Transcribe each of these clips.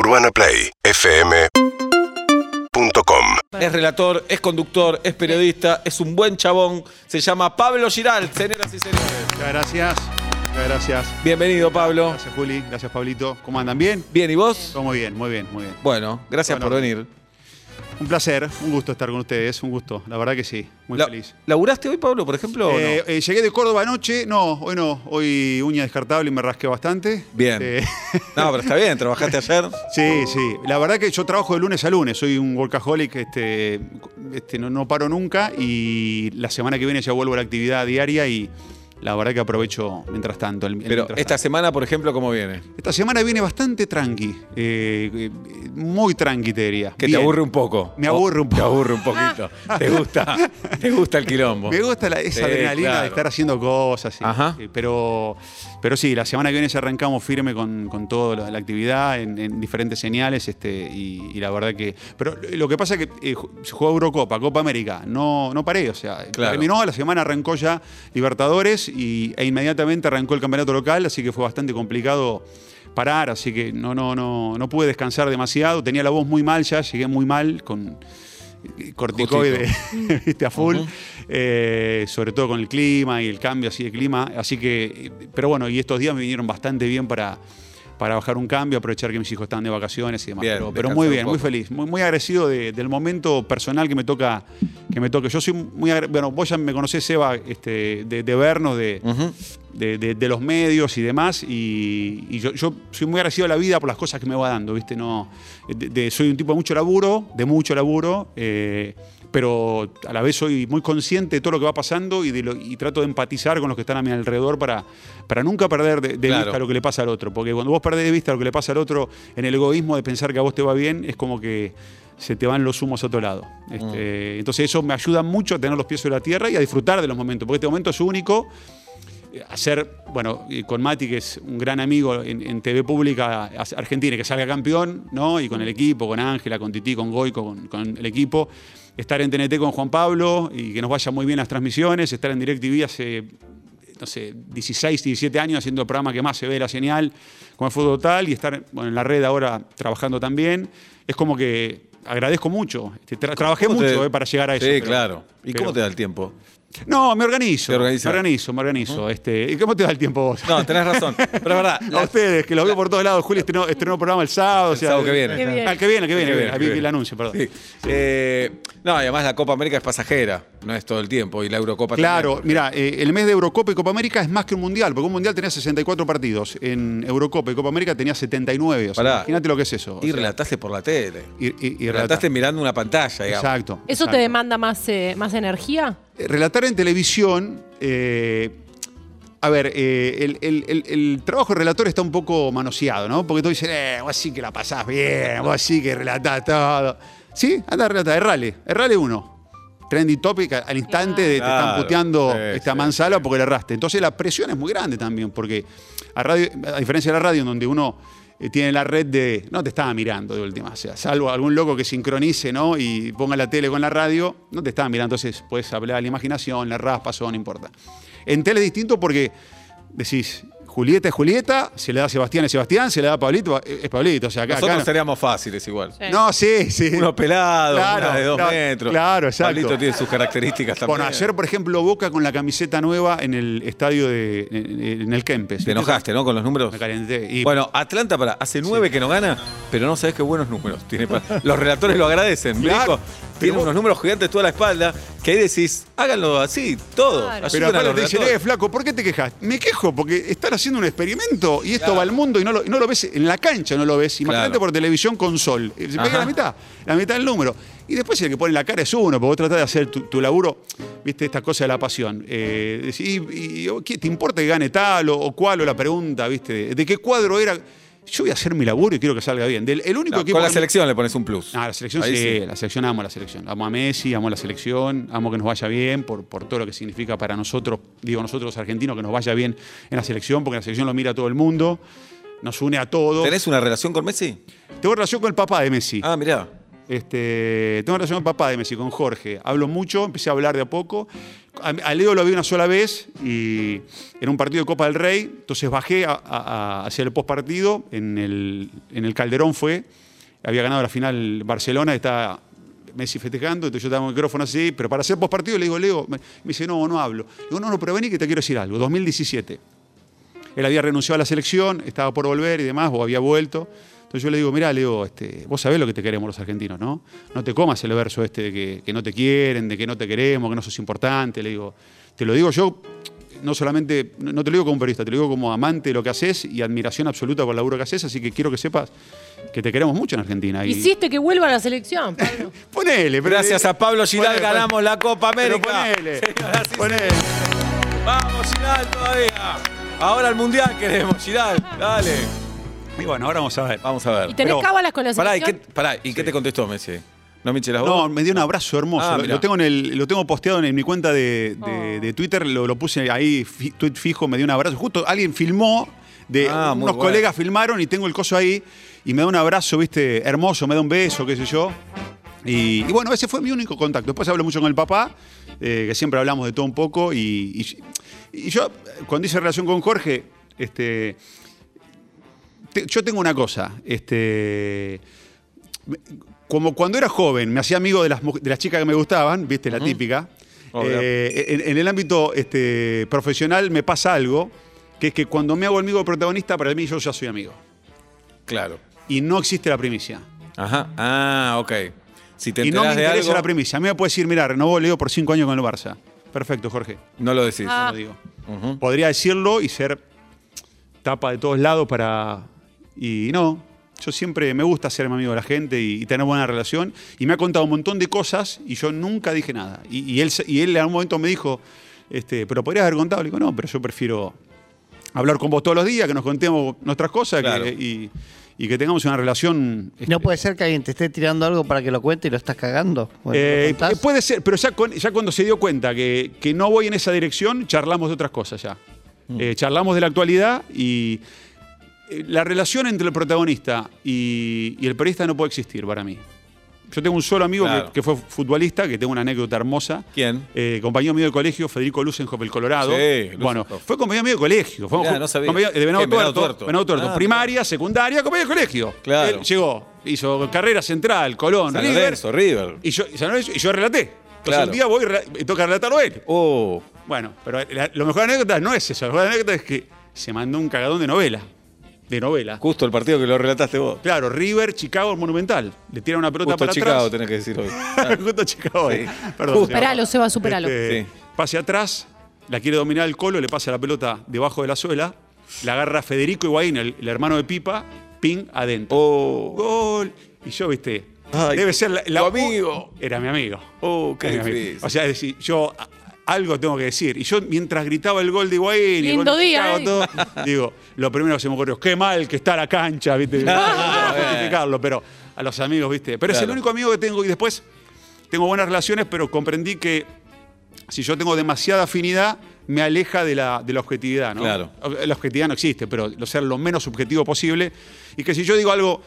UrbanaPlayFM.com Es relator, es conductor, es periodista, es un buen chabón. Se llama Pablo Giral, señoras y señores. Muchas gracias. Muchas gracias. Bienvenido, Pablo. Gracias, Juli. Gracias, Pablito. ¿Cómo andan? ¿Bien? Bien, ¿y vos? Todo muy bien, muy bien, muy bien. Bueno, gracias Bueno. por venir. Un placer, un gusto estar con ustedes, un gusto. La verdad que sí, muy La- feliz. ¿Laburaste hoy, Pablo, por ejemplo? no? Eh, eh, llegué de Córdoba anoche, no, hoy no, hoy uña descartable y me rasqué bastante. Bien. Eh, No, pero está bien, trabajaste ayer. sí, sí. La verdad que yo trabajo de lunes a lunes, soy un workaholic, este, este, no, no paro nunca y la semana que viene ya vuelvo a la actividad diaria y la verdad que aprovecho mientras tanto. el- el Pero mientras esta tanto. semana, por ejemplo, ¿cómo viene? Esta semana viene bastante tranqui, eh, eh, muy tranqui te diría. Que Bien. te aburre un poco. Me aburre un Te poco. aburre un poquito. ¿Te gusta? ¿Te gusta el quilombo? Me gusta la- esa Sí, adrenalina claro. de estar haciendo cosas. Ajá. Sí, pero, pero sí, la semana que viene ya arrancamos firme con, con toda la, actividad en, en diferentes señales. Este, y, y la verdad que. Pero lo que pasa es que eh, se jugó Eurocopa, Copa América. No, no paré. O sea, Claro. terminó, la semana arrancó ya Libertadores y, e inmediatamente arrancó el campeonato local, así que fue bastante complicado parar, así que no, no, no, no pude descansar demasiado. Tenía la voz muy mal ya, llegué muy mal con corticoide, viste, a full, eh, sobre todo con el clima y el cambio así de clima. Así que, eh, pero bueno, y estos días me vinieron bastante bien para, para bajar un cambio, aprovechar que mis hijos están de vacaciones y demás. Bien, pero, muy bien, muy feliz, muy, muy agradecido de- del momento personal que me toca. Que me toque. Yo soy muy bueno, vos ya me conocés, Eva, este, de, de vernos, de, de, de- de los medios y demás. Y, y yo, yo soy muy agradecido a la vida por las cosas que me va dando, ¿viste? No, soy un tipo de mucho laburo, de mucho laburo, eh, pero a la vez soy muy consciente de todo lo que va pasando y, de lo- y trato de empatizar con los que están a mi alrededor para, para nunca perder de, de Claro. vista lo que le pasa al otro. Porque cuando vos perdés de vista lo que le pasa al otro en el egoísmo de pensar que a vos te va bien, es como que se te van los humos a otro lado. Este, Entonces eso me ayuda mucho a tener los pies sobre la tierra y a disfrutar de los momentos, porque este momento es único hacer, bueno, con Mati, que es un gran amigo en, en TV Pública Argentina, que salga campeón, ¿no? Y con el equipo, con Ángela, con Titi, con Goico, con, con el equipo. Estar en TNT con Juan Pablo y que nos vaya muy bien las transmisiones. Estar en DirecTV hace, no sé, 16, 17 años haciendo el programa que más se ve la señal con el fútbol total y estar bueno, en la red ahora trabajando también. Es como que agradezco mucho. Este, tra- trabajé ¿Cómo te- mucho eh, para llegar a eso. Sí, pero- claro. ¿Y pero- cómo te da el tiempo? No, me organizo. Me organizo, me organizo. Este, ¿Y cómo te da el tiempo vos? No, tenés razón. Pero es verdad. A ustedes, que los veo por todos lados. Juli estrenó, estrenó programa el sábado. o sea, sábado que viene. Bien. Ah, el que viene, el que viene. Que el que viene, el anuncio, perdón. Sí. Eh, no, y además la Copa América es pasajera, no es todo el tiempo. Y la Eurocopa Claro, también. mira, eh, el mes de Eurocopa y Copa América es más que un mundial, porque un mundial tenía 64 partidos. En Eurocopa y Copa América tenía 79. O sea, imagínate lo que es eso. o Y sea, relataste por la tele. y, y- y relataste mirando una pantalla, digamos. Exacto. ¿Eso exacto. te demanda más, eh, más energía? Eh, Relatar en televisión. eh, a ver, eh, el, el- el- el trabajo de relator está un poco manoseado, ¿no? Porque tú dices, eh, vos sí que la pasás bien, vos sí que relatás todo. Sí, anda a relatar, errale, errale uno. Trending topic al instante de te están puteando sí, esta manzala sí. porque le erraste. Entonces la presión es muy grande también, porque a, radio, a diferencia de la radio, en donde uno eh, tiene la red de. No te estaba mirando de última. O sea, salvo algún loco que sincronice, ¿no? Y ponga la tele con la radio, no te estaba mirando. Entonces puedes hablar la imaginación, la raspas o no importa. En tele es distinto porque decís. Julieta es Julieta, se le da a Sebastián es Sebastián, se le da a Pablito es Pablito. O sea, acá, Nosotros acá no- seríamos fáciles igual. Sí. No, sí, sí. Uno pelado, Claro, una de dos claro, metros. claro, exacto. Pablito tiene sus características también. Bueno, ayer, por ejemplo, Boca con la camiseta nueva en el estadio de. en, en el Kempes. Te enojaste, ¿no? Con los números. Me calenté. Y Bueno, Atlanta para, hace nueve que no gana, pero no sabes qué buenos números tiene. para- Los relatores lo agradecen. Claro, tiene vos- unos números gigantes toda la espalda, que ahí decís, háganlo así, todo. Claro. Pero aparte te dicen, eh, flaco, ¿por qué te quejas? Me quejo porque están haciendo un experimento y esto Claro. va al mundo y no lo, y no lo ves en la cancha, no lo ves. Imagínate Claro. por televisión con sol. Eh, Se pega la mitad, la mitad del número. Y después el que pone la cara es uno, porque vos tratás de hacer tu, tu laburo, viste, esta cosa de la pasión. Eh, decís, y, y- ¿qué ¿Te importa que gane tal o, o cual o la pregunta, viste? ¿De, de qué cuadro era? Yo voy a hacer mi laburo y quiero que salga bien. Del, el único No, equipo con la que- selección le pones un plus. Ah, la selección Ahí sí, la selección amo a la selección. Amo a Messi, amo a la selección, amo que nos vaya bien por, por todo lo que significa para nosotros, digo nosotros los argentinos, que nos vaya bien en la selección, porque la selección lo mira a todo el mundo, nos une a todos. ¿Tenés una relación con Messi? Tengo relación con el papá de Messi. Ah, mirá. Este, tengo relación con papá de Messi, con Jorge. Hablo mucho, empecé a hablar de a poco. A, Leo lo vi una sola vez y en un partido de Copa del Rey. Entonces bajé a- a- hacia el postpartido. En el, en el Calderón fue. Había ganado la final Barcelona, está Messi festejando, entonces yo estaba con el micrófono así, pero para hacer postpartido le digo, Leo, me dice, no, no hablo. Le digo, no, no, pero vení que te quiero decir algo. 2017. Él había renunciado a la selección, estaba por volver y demás, o había vuelto. Entonces yo le digo, mirá, Leo, este, vos sabés lo que te queremos los argentinos, ¿no? No te comas el verso este de que, que no te quieren, de que no te queremos, que no sos importante. Le digo, te lo digo yo, no solamente, no te lo digo como periodista, te lo digo como amante de lo que haces y admiración absoluta por el laburo que haces, así que quiero que sepas que te queremos mucho en Argentina. Y, Hiciste que vuelva a la selección, Pablo. Ponele, pero- Gracias a Pablo Giral Ponele, ganamos la Copa pero América. ponele, Señoras y ponele. señores. Vamos, Giral, todavía. Ahora el Mundial queremos, Giral. Dale. Y bueno, ahora vamos a ver. Vamos a ver. ¿Y tenés Pero- cábalas con la Pará, ¿y qué, selección? pará, ¿y qué te contestó Messi? ¿No me eché las No, me dio un abrazo hermoso. Ah, lo, mirá. lo tengo en el, lo tengo posteado en mi cuenta de, de- Oh. de Twitter, lo, lo puse ahí, fi- tweet fijo, me dio un abrazo. Justo alguien filmó, de, Ah, muy unos bueno. colegas filmaron y tengo el coso ahí y me da un abrazo, viste, hermoso, me da un beso, qué sé yo. Y, y bueno, ese fue mi único contacto. Después hablo mucho con el papá, eh, que siempre hablamos de todo un poco. Y, y- y yo, cuando hice relación con Jorge, este, te- yo tengo una cosa, este, como cuando era joven, me hacía amigo de las, de las chicas que me gustaban, viste, la típica. Eh, en, en el ámbito este, profesional me pasa algo, que es que cuando me hago amigo protagonista, para mí yo ya soy amigo. Claro. Y no existe la primicia. Ajá. Ah, ok. Si te Y no me interesa algo, la primicia. A mí me puede decir, mira, renovó Leo por cinco años con el Barça. Perfecto, Jorge. no lo decís. Ah. Lo digo. Podría decirlo y ser tapa de todos lados para... Y no, yo siempre me gusta ser amigo de la gente y, y tener buena relación. Y me ha contado un montón de cosas y yo nunca dije nada. Y, y él, y él en algún momento me dijo, este, pero podrías haber contado. Le digo, no, pero yo prefiero hablar con vos todos los días, que nos contemos nuestras cosas que- y, y que tengamos una relación... este, ¿No puede ser que alguien te esté tirando algo para que lo cuente y lo estás cagando? Bueno, ¿lo Eh, contás? puede ser, pero ya, con- ya cuando se dio cuenta que, que no voy en esa dirección, charlamos de otras cosas ya. Eh, charlamos de la actualidad y eh, la relación entre el protagonista y, y el periodista no puede existir para mí. Yo tengo un solo amigo Claro. que, que fue futbolista, que tengo una anécdota hermosa. ¿Quién? Eh, compañero mío de colegio, Federico Lusenhoff, el Colorado. Sí, bueno, Lusenhoff. fue compañero mío de colegio. Fue no sabía. de Venado ¿Qué, Venado Tuerto. Tuerto? Venado Tuerto. Ah, Primaria, secundaria, compañero de colegio. Claro. Él llegó, hizo carrera central, Colón, San River. Lorenzo, River. Y yo, y yo relaté. Entonces Claro. un día voy y toca relatarlo a él. Oh, Bueno, pero la- lo mejor de la anécdota no es eso. Lo mejor de la anécdota es que se mandó un cagadón de novela. De novela. justo el partido que lo relataste vos. Claro, River, Chicago, Monumental. Le tiran una pelota Justo para Chicago atrás. tenés que decir hoy. Justo Chicago. Sí. Perdón. Justo. Superalo, Seba, superalo. Este, Sí. Pase atrás, la quiere dominar el colo, le pasa la pelota debajo de la suela, la agarra Federico Higuaín, el, el hermano de Pipa, ping, adentro. Oh, Gol. Y yo, viste, Ay, debe ser la, la- tu amigo. Era mi amigo. oh, qué Era mi amigo. O sea, es decir, yo algo tengo que decir. Y yo, mientras gritaba el gol de Higuaín y el Lindo gol día, ¿eh? todo, digo, lo primero que se me ocurrió, qué mal que está la cancha, ¿viste? No Ah, justificarlo, pero a los amigos, ¿viste? Pero es el Claro. único amigo que tengo y después tengo buenas relaciones, pero comprendí que si yo tengo demasiada afinidad, me aleja de la, de la objetividad, ¿no? Claro. La objetividad no existe, pero lo ser lo menos subjetivo posible. Y que si yo digo algo,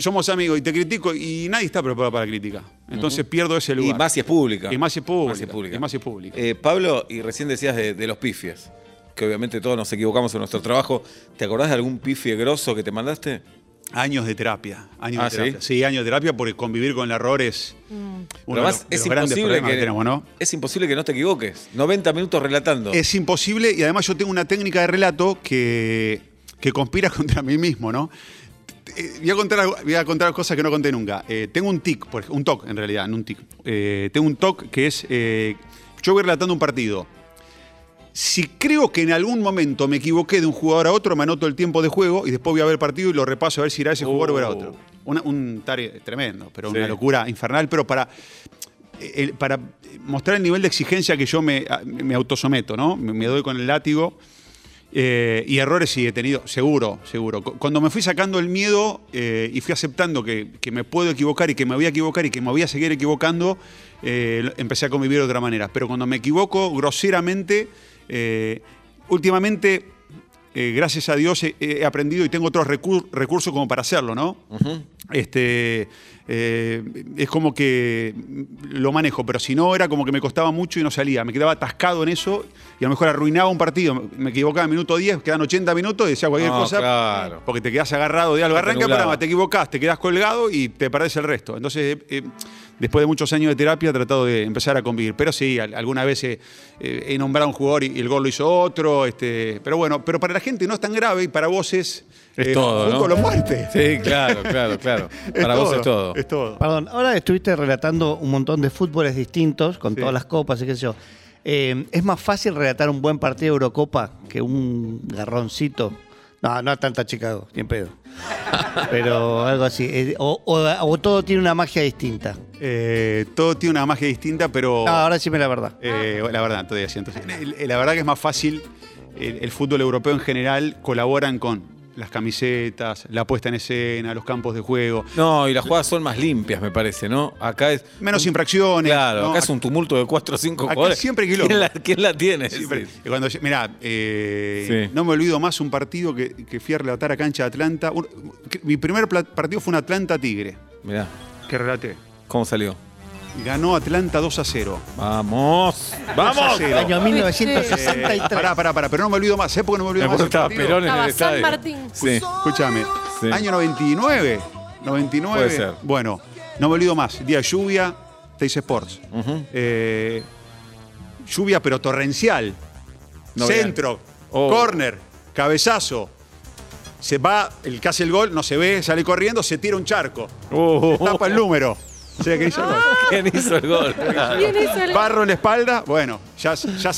somos amigos y te critico, y nadie está preparado para la crítica. Entonces pierdo ese lugar. Y más si es pública. Y más si es pública. Más si es pública. Y más si es pública. Eh, Pablo, y recién decías de, de los pifies, que obviamente todos nos equivocamos en nuestro trabajo. ¿Te acordás de algún pifie grosso que te mandaste? Años de terapia. Años Ah, de terapia. ¿sí? Sí, años de terapia porque convivir con el error es Mm. uno Pero de además de es los imposible que tenemos, ¿no? es imposible que no te equivoques. 90 minutos relatando. Es imposible y además yo tengo una técnica de relato que, que conspira contra mí mismo, ¿no? Eh, Voy a, contar, voy a contar cosas que no conté nunca. Eh, tengo un tic, por ej- un TOC en realidad, no un tic. Eh, tengo un TOC que es, yo voy relatando un partido. Si creo que en algún momento me equivoqué de un jugador a otro, me anoto el tiempo de juego y después voy a ver el partido y lo repaso a ver si era ese jugador o era Oh. otro. Una- un tare tremendo, pero Sí. una locura infernal, pero para, el- para mostrar el nivel de exigencia que yo me, me autosometo, ¿no? Me, me doy con el látigo. Eh, y errores sí he tenido, seguro, seguro. Cu- Cuando me fui sacando el miedo eh, y fui aceptando que, que me puedo equivocar y que me voy a equivocar y que me voy a seguir equivocando, eh, empecé a convivir de otra manera. Pero cuando me equivoco groseramente, últimamente, gracias a Dios, he, he aprendido y tengo otros recur- recursos como para hacerlo, ¿no? Este, eh, es como que lo manejo, pero si no era como que me costaba mucho y no salía. Me quedaba atascado en eso y a lo mejor arruinaba un partido. Me equivocaba en minuto 10, quedan 80 minutos y decía cualquier No, cosa. claro. Porque te quedas agarrado de algo. Arranca programa, te equivocás, te quedas colgado y te perdés el resto. Entonces, eh, después de muchos años de terapia, he tratado de empezar a convivir. Pero sí, al- alguna vez he, eh, he nombrado a un jugador y, y el gol lo hizo otro. Este, pero bueno, pero para la gente no es tan grave y para vos es. Es todo, ¿no? fútbol o muerte. Sí, claro, claro, claro. Para vos es todo. Es todo. Perdón, ahora estuviste relatando un montón de fútboles distintos, con Sí. todas las copas y qué sé yo. Eh, ¿Es más fácil relatar un buen partido de Eurocopa que un garroncito? No, no tanta Chicago, ni en pedo. Pero algo así. Eh, O, o- o todo tiene una magia distinta. Eh, todo tiene una magia distinta, pero. No, ahora sí me la verdad. Eh, la verdad, todavía siento. Eh, La verdad que es más fácil. El, el fútbol europeo en general colaboran con las camisetas, la puesta en escena, los campos de juego. No, y las jugadas son más limpias, me parece, ¿no? Acá es. Menos infracciones. Claro, ¿no? acá es un tumulto de 4 o 5 Acá jugadores. siempre quilombo. ¿Quién la, quién la tiene? Siempre- Sí. y Cuando, mirá, eh, Sí. no me olvido más un partido que, que fui a relatar a cancha de Atlanta. Un- que- mi primer partido fue un Atlanta-Tigre, Mirá, que relaté. ¿cómo salió? Ganó Atlanta 2 a 0. ¡Vamos! ¡Vamos! Año Eh, 1963. pará, pará, pará, pero no me olvido más. ¿Sabés por qué no me olvido Me más? estaba? Perón en el Estaba San estadio. Martín. Sí. Escúchame, Sí. año 99. 99. Puede ser. Bueno, no me olvido más. Día de lluvia, Teis Sports. Eh, lluvia, pero torrencial. No Centro, Oh. corner, cabezazo. Se va, el que hace el gol, no se ve, sale corriendo, se tira un charco. Uh, Tapa el número. O sea, que hizo el gol. ¿Quién hizo el gol? ¿Quién hizo el Barro en la espalda, bueno, ya, ya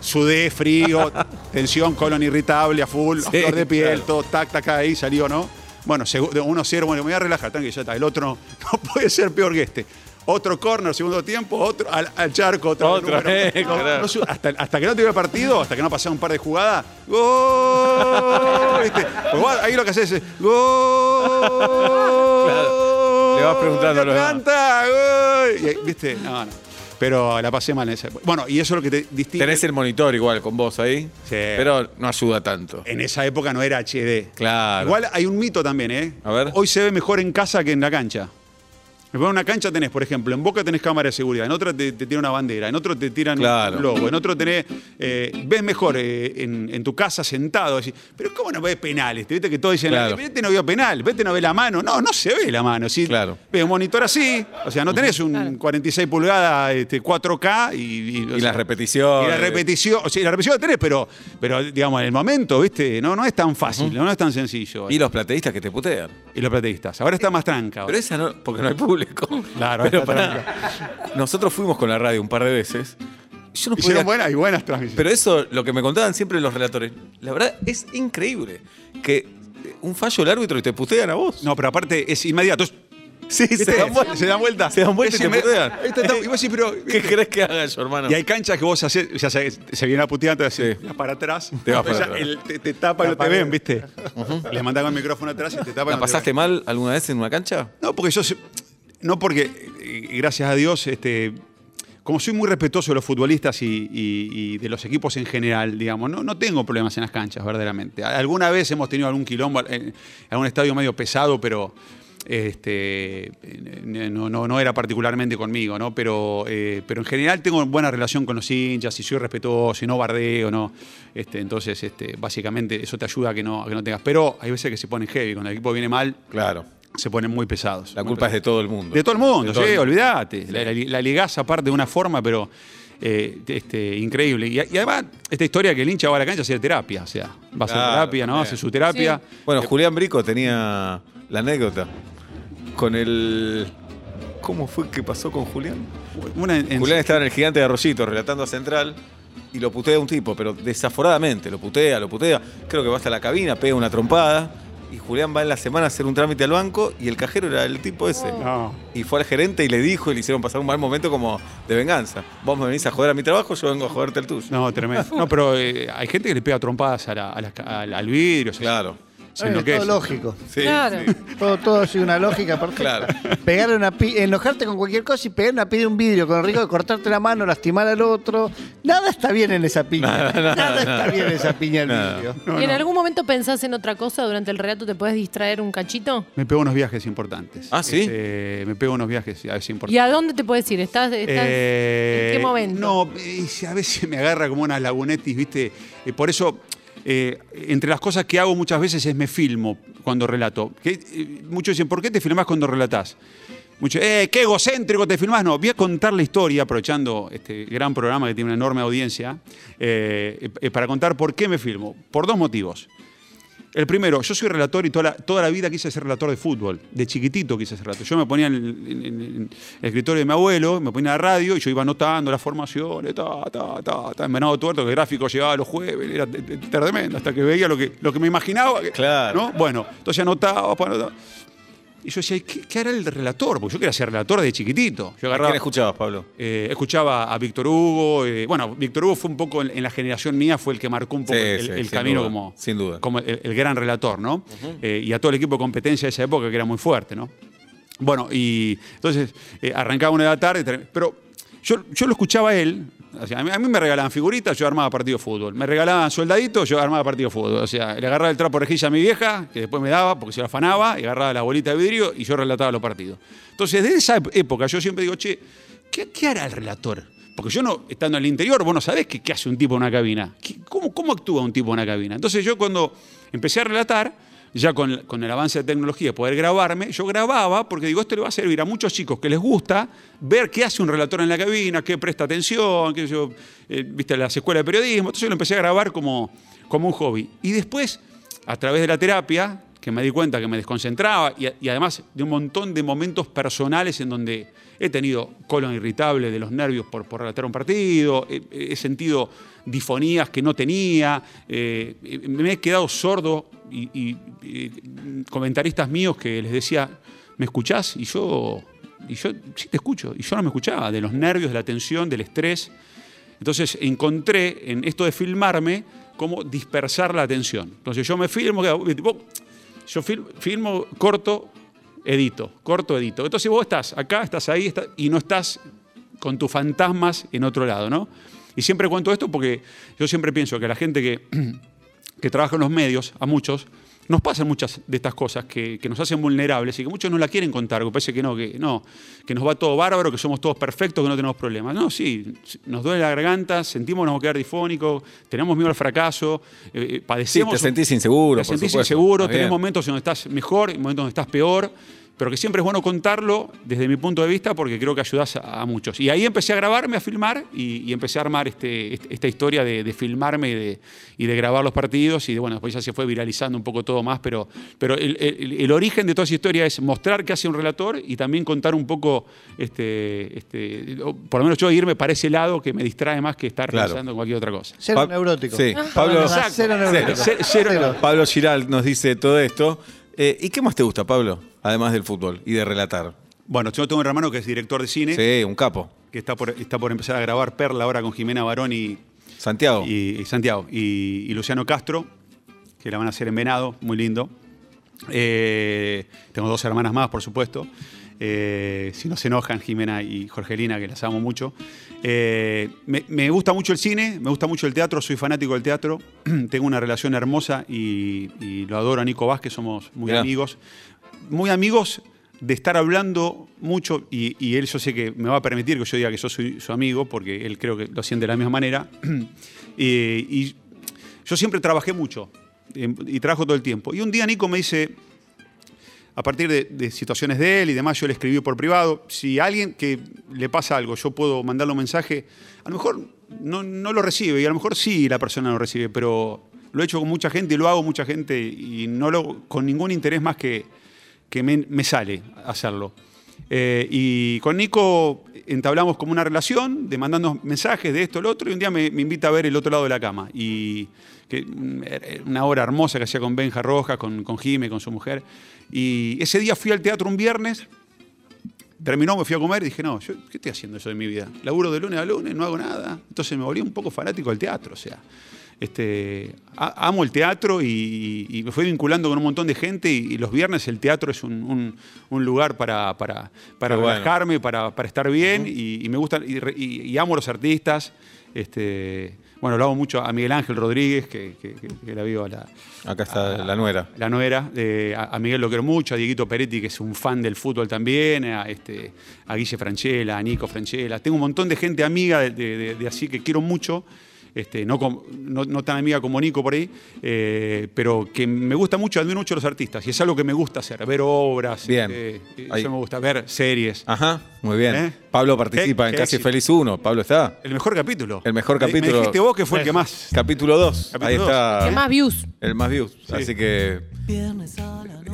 sudé, frío, tensión, colon irritable, a full, a Sí, flor de piel, claro. todo, tac, tac, ahí salió, ¿no? Bueno, segu- de 1-0, bueno, me voy a relajar, tranqui, ya está. El otro no, no puede ser peor que este. Otro corner, segundo tiempo, otro al, al charco, otro al Otra número. No, claro. no su- hasta, hasta que no tuve partido, hasta que no pasaba un par de jugadas, ¡Gol! ¿Viste? Pues vos ahí lo que haces es ¡Gol! Le vas preguntando a los demás. Atlanta, gol. Y ahí, ¿Viste? No, no. Pero la pasé mal en esa época. Bueno, y eso es lo que te distingue. Tenés el monitor igual con vos ahí. Sí. Pero no ayuda tanto. En esa época no era HD. Claro. Igual hay un mito también, ¿eh? A ver. Hoy se ve mejor en casa que en la cancha. En una cancha tenés, por ejemplo, en Boca tenés cámara de seguridad, en otra te, te tiran una bandera, en otro te tiran Claro. un logo, en otro tenés. eh, ves mejor eh, en, en tu casa sentado. decís, Pero ¿cómo no ves penales? Viste que todos dicen, Claro. vete no vio penal, vete no ve la mano. No, no se ve la mano. ¿sí? Claro. Ves un monitor así, o sea, no tenés un 46 pulgadas este, 4K y. Y, o Y sea, las repeticiones. y la repetición, o sea, la repetición la tenés, pero, pero digamos, en el momento, ¿viste? No, no es tan fácil, no es tan sencillo. Y los plateístas que te putean. Y los plateístas. Ahora está más tranca. ahora. Pero esa no, porque no hay público. Claro, pero está pará. Nosotros fuimos con la radio un par de veces. Yo no podía- Hicieron buenas y buenas transmisiones. Pero eso, lo que me contaban siempre los relatores, la verdad es increíble. Que un fallo del árbitro y te putean a vos. no, pero aparte es inmediato. Es- Sí, ¿viste? se dan vuelta. Se dan vuelta. Se dan vuelta Es y te inmedi- putean. Ahí está, está- y vos decís, pero. ¿Qué crees que haga yo, hermano? Y hay canchas que vos haces, o sea, se, se viene a putear, entonces Sí. vas para atrás. Te vas para atrás. el- te, te tapa y no te ven, ¿viste? Les mandan el micrófono atrás y te tapan. y ¿La no te pasaste ven. mal alguna vez en una cancha? No, porque yo. se- No porque, eh, gracias a Dios, este. Como soy muy respetuoso de los futbolistas y, de los equipos en general, digamos, no, no tengo problemas en las canchas, verdaderamente. Alguna vez hemos tenido algún quilombo algún estadio medio pesado, pero este, eh, no, no, no era particularmente conmigo, ¿no? Pero, eh, pero en general tengo buena relación con los hinchas y soy respetuoso y no bardeo, ¿no? Este, entonces, este, básicamente eso te ayuda a que, no, a que no tengas. Pero hay veces que se ponen heavy, cuando el equipo viene mal, Claro. Se ponen muy pesados. La Muy culpa es de todo el mundo. De todo el mundo, todo sí, el olvídate. La, la, la ligás aparte de una forma, pero eh, este, increíble. Y, y además, esta historia que el hincha va a la cancha a hacer terapia, o sea, va a hacer terapia, ¿no? bien. Hace su terapia. Bueno, Julián Brico tenía la anécdota con el. ¿Cómo fue que pasó con Julián? Una en- Julián estaba en el gigante de Arroyito relatando a Central y lo putea un tipo, pero desaforadamente, lo putea, lo putea. Creo que va hasta la cabina, pega una trompada y Julián va en la semana a hacer un trámite al banco y el cajero era el tipo ese. No. Y fue al gerente y le dijo y le hicieron pasar un mal momento como de venganza. Vos me venís a joder a mi trabajo, yo vengo a joderte el tuyo. No, tremendo. No, pero eh, hay gente que le pega trompadas a la- a al, al vidrio. o sea, Claro. Se Eh, enloquece. todo lógico. Sí, Claro. sí. Todo, todo sigue una lógica perfecta. Claro. Pegarle una pi- enojarte con cualquier cosa y pegar una piña de un vidrio con el riesgo de cortarte la mano, lastimar al otro. Nada está bien en esa piña. Nada, está bien en esa piña del Nada. vidrio. No, ¿Y en no. algún momento pensás en otra cosa durante el relato? ¿Te puedes distraer un cachito? Me pego unos viajes importantes. Ah, ¿sí? Este, me pego unos viajes a veces ¿Y importantes. a dónde te puedes ir? ¿Estás, estás- Eh, ¿En qué momento? No, eh, a veces me agarra como unas lagunetis, ¿viste? Eh, por eso, eh, entre las cosas que hago muchas veces es me filmo cuando relato. Eh, muchos dicen, ¿por qué te filmás cuando relatás? Muchos, eh, qué egocéntrico te filmás. No, voy a contar la historia, aprovechando este gran programa que tiene una enorme audiencia, eh, para contar por qué me filmo. Por dos motivos. El primero, yo soy relator y toda la, toda la vida quise ser relator de fútbol. De chiquitito quise ser relator. Yo me ponía en el, en- en- en el escritorio de mi abuelo, me ponía a la radio y yo iba anotando las formaciones, ta, ta, ta, ta, en Venado Tuerto, que el gráfico llegaba los jueves, era tremendo, hasta que veía lo que, lo que me imaginaba. que- Claro. ¿no? Bueno, entonces anotaba, pues, anotaba. Y yo decía, ¿qué, qué hará el relator? Porque yo quería ser relator de chiquitito. Yo ¿A agarraba, quién escuchabas, Pablo? eh, escuchaba a Víctor Hugo. eh, bueno, Víctor Hugo fue un poco en, en la generación mía, fue el que marcó un poco Sí, el, sí, el sin camino duda, como, sin duda. como el, el gran relator, ¿no? Eh, y a todo el equipo de competencia de esa época que era muy fuerte, ¿no? Bueno, y entonces arrancaba una de la tarde, pero yo, yo lo escuchaba a él. a, mí, me regalaban figuritas, yo armaba partido de fútbol. Me regalaban soldaditos, yo armaba partido de fútbol. O sea, le agarraba el trapo de rejilla a mi vieja, que después me daba porque se lo afanaba, y agarraba la bolita de vidrio y yo relataba los partidos. Entonces, desde esa época yo siempre digo, che, ¿qué, qué hará el relator? Porque yo no, estando en el interior, vos no sabés qué, qué hace un tipo en una cabina. ¿Qué- cómo, ¿Cómo actúa un tipo en una cabina? Entonces yo cuando empecé a relatar, ya con, el avance de tecnología, poder grabarme, yo grababa porque digo, esto le va a servir a muchos chicos que les gusta ver qué hace un relator en la cabina, qué presta atención, qué yo, eh, viste, las escuelas de periodismo. Entonces yo lo empecé a grabar como, como un hobby. Y después, a través de la terapia, que me di cuenta que me desconcentraba y además de un montón de momentos personales en donde he tenido colon irritable de los nervios por, por relatar un partido, he, sentido difonías que no tenía, eh, me he quedado sordo y, comentaristas míos que les decía, ¿me escuchás? Y yo, y yo sí te escucho, y yo no me escuchaba, de los nervios, de la tensión, del estrés. Entonces encontré en esto de filmarme cómo dispersar la atención. Entonces yo me filmo, yo fil- filmo, corto, edito, corto, edito. Entonces vos estás acá, estás ahí y no estás con tus fantasmas en otro lado, ¿no? Y siempre cuento esto porque yo siempre pienso que la gente que, que trabaja en los medios, a muchos, nos pasan muchas de estas cosas que, que nos hacen vulnerables y que muchos no la quieren contar, que parece que no, que no, que nos va todo bárbaro, que somos todos perfectos, que no tenemos problemas. No, sí, nos duele la garganta, sentimos que nos vamos a quedar difónicos, tenemos miedo al fracaso, eh, eh, Sí, padecemos. te sentís inseguro, Te por sentís supuesto. inseguro, tenés momentos en donde estás mejor y momentos donde estás peor, pero que siempre es bueno contarlo desde mi punto de vista porque creo que ayudas a, a muchos. Y ahí empecé a grabarme, a filmar y, y empecé a armar este, este- esta historia de, de filmarme y de, y de grabar los partidos y de, bueno, después ya se fue viralizando un poco todo más, pero, pero el, el- el origen de toda esa historia es mostrar qué hace un relator y también contar un poco, este, este, por lo menos yo irme para ese lado que me distrae más que estar Claro. pensando en cualquier otra cosa. Cero Pa- neurótico. Sí, Pablo- Exacto. Cero neurótico. Cero, cero- Cero. Pablo Giral nos dice todo esto. Eh, ¿Y qué más te gusta, Pablo? Además del fútbol y de relatar. Bueno, yo tengo un hermano que es director de cine, Sí, un capo. que está por, está por empezar a grabar Perla ahora con Jimena Barón y, Santiago. y- y Santiago. Y, y Luciano Castro, que la van a hacer en Venado, muy lindo. Eh, tengo dos hermanas más, por supuesto. Eh, si no se enojan, Jimena y Jorgelina, que las amo mucho. Eh, me, me gusta mucho el cine, me gusta mucho el teatro, soy fanático del teatro. tengo una relación hermosa y, y lo adoro a Nico Vázquez, somos muy Mirá. amigos. Muy amigos de estar hablando mucho, y, él yo sé que me va a permitir que yo diga que yo soy su amigo, porque él creo que lo siente de la misma manera. Eh, y yo siempre trabajé mucho eh, y trabajo todo el tiempo. Y un día Nico me dice, a partir de, situaciones de él y demás, yo le escribí por privado, si alguien que le pasa algo, yo puedo mandarle un mensaje, a lo mejor no, no lo recibe y a lo mejor sí la persona lo recibe, pero lo he hecho con mucha gente y lo hago con mucha gente y no lo con ningún interés más que, que me, me sale hacerlo. Eh, y con Nico entablamos como una relación de mandarnos mensajes de esto, lo otro, y un día me, me invita a ver el otro lado de la cama. Y que, mm, una hora hermosa que hacía con Benja Rojas, con, con Jime, con su mujer. Y ese día fui al teatro un viernes, terminó, me fui a comer y dije, no, yo, ¿qué estoy haciendo yo de mi vida? Laburo de lunes a lunes, no hago nada. Entonces me volví un poco fanático del teatro, o sea. Este, amo el teatro y, y me fui vinculando con un montón de gente y, y los viernes el teatro es un, un- un lugar para, para, para Qué bueno. relajarme, para, para estar bien y, y me gustan y, amo a los artistas. Este, bueno, lo hago mucho a Miguel Ángel Rodríguez, que, que- que- que la vio a la, Acá está la nuera. la nuera. eh, a, a Miguel lo quiero mucho, a Dieguito Peretti, que es un fan del fútbol también, a, este, a Guille Franchella, a Nico Franchella. Tengo un montón de gente amiga de, de- de- de así que quiero mucho. Este, no, com- no, no tan amiga como Nico por ahí, eh, pero que me gusta mucho, admiro mucho a los artistas y es algo que me gusta hacer, ver obras, Bien. este, eso me gusta, ver series. Ajá, muy bien. ¿Eh? Pablo participa Qué- en qué Casi éxito. Feliz 1. Pablo está. El mejor capítulo. El mejor Me- Me capítulo. dijiste vos que fue el que más. Capítulo 2. Capítulo Ahí dos. está. ¿Qué más views? El más views. Así que.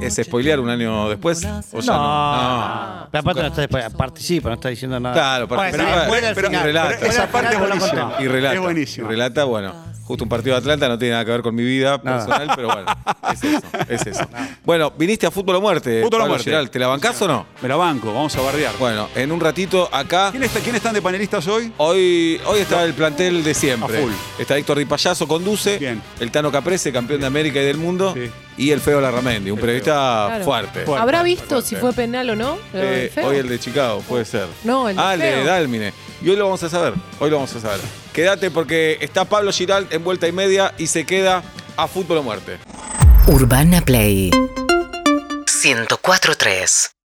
¿Es spoilear un año después? ¿O ya no? No. Pero aparte no está después, participa, no está diciendo nada. Claro, Bueno, participa. Pero- y relata. Después Esa parte es buenísima. Y relata. Es buenísimo. Relata, bueno, justo un partido de Atlanta no tiene nada que ver con mi vida Nada. personal, pero bueno, es eso, es eso. Bueno, viniste a Fútbol o Muerte. Fútbol o Pablo Muerte. Giral, ¿Te la bancás o no? Me la banco, vamos a bardear. Bueno, en un ratito acá. ¿Quién está- ¿Quiénes están de panelistas hoy? Hoy, hoy está el plantel de siempre. A full. Está Héctor Di Payaso, conduce. Bien. El Tano Caprese, campeón de América y del mundo. Sí. Y el Feo Larramendi, un periodista Claro. fuerte. Fuerte. ¿Habrá visto fuerte. si fue penal o no? lo del Eh, feo? hoy el de Chicago, puede ser. No, el de Ah, el de Feo. Dálmine. Y hoy lo vamos a saber. Hoy lo vamos a saber. Quédate porque está Pablo Giral en vuelta y media y se queda a fútbol o muerte. Urbana Play 104.3